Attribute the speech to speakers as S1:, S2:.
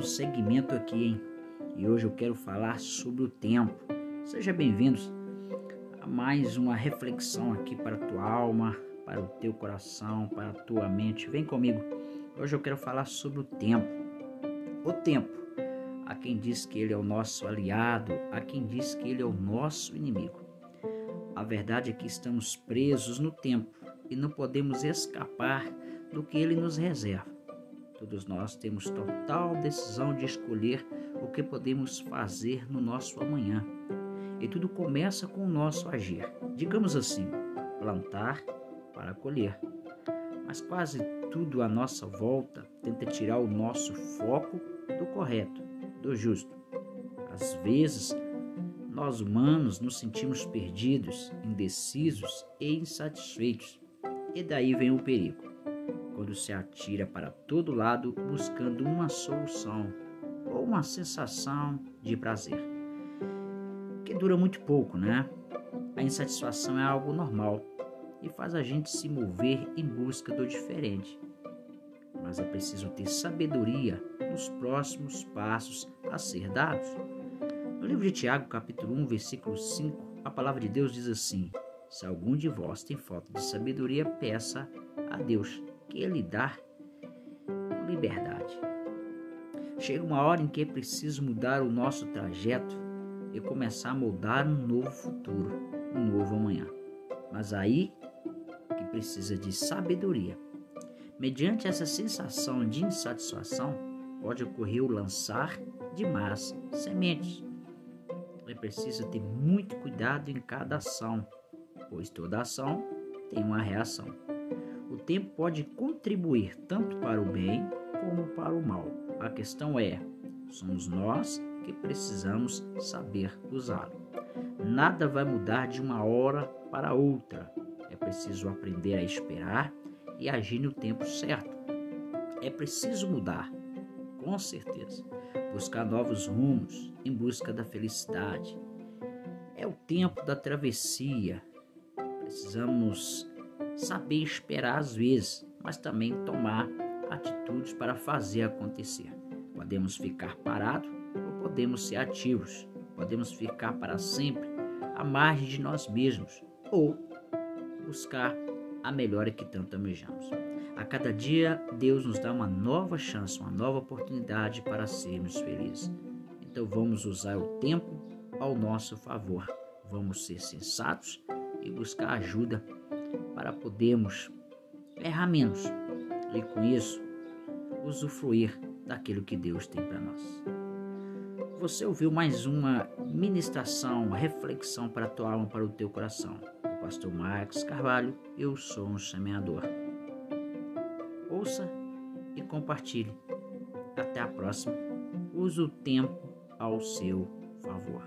S1: um segmento aqui, hein? E hoje eu quero falar sobre o tempo. Seja bem-vindos a mais uma reflexão aqui para a tua alma, para o teu coração, para a tua mente. Vem comigo. Hoje eu quero falar sobre o tempo. O tempo. Há quem diz que ele é o nosso aliado, há quem diz que ele é o nosso inimigo. A verdade é que estamos presos no tempo e não podemos escapar do que ele nos reserva. Todos nós temos total decisão de escolher o que podemos fazer no nosso amanhã. E tudo começa com o nosso agir. Digamos assim, plantar para colher. Mas quase tudo à nossa volta tenta tirar o nosso foco do correto, do justo. Às vezes, nós humanos nos sentimos perdidos, indecisos e insatisfeitos. E daí vem o perigo quando se atira para todo lado buscando uma solução ou uma sensação de prazer, que dura muito pouco, né? A insatisfação é algo normal e faz a gente se mover em busca do diferente. Mas é preciso ter sabedoria nos próximos passos a ser dados. No livro de Tiago, capítulo 1, versículo 5, a palavra de Deus diz assim: Se algum de vós tem falta de sabedoria, peça a Deus, que dá com liberdade. Chega uma hora em que é preciso mudar o nosso trajeto e começar a moldar um novo futuro, um novo amanhã. Mas aí que precisa de sabedoria. Mediante essa sensação de insatisfação, pode ocorrer o lançar de más sementes. É preciso ter muito cuidado em cada ação, pois toda ação tem uma reação tempo pode contribuir tanto para o bem como para o mal. A questão é: somos nós que precisamos saber usá-lo. Nada vai mudar de uma hora para outra. É preciso aprender a esperar e agir no tempo certo. É preciso mudar, com certeza. Buscar novos rumos em busca da felicidade. É o tempo da travessia. Precisamos saber esperar às vezes, mas também tomar atitudes para fazer acontecer. Podemos ficar parados ou podemos ser ativos. Podemos ficar para sempre à margem de nós mesmos ou buscar a melhora que tanto almejamos. A cada dia, Deus nos dá uma nova chance, uma nova oportunidade para sermos felizes. Então vamos usar o tempo ao nosso favor. Vamos ser sensatos e buscar ajuda para podermos errar menos e com isso usufruir daquilo que Deus tem para nós. Você ouviu mais uma ministração, reflexão para a tua alma, para o teu coração. O pastor Marcos Carvalho, eu sou um semeador. Ouça e compartilhe. Até a próxima. Use o tempo ao seu favor.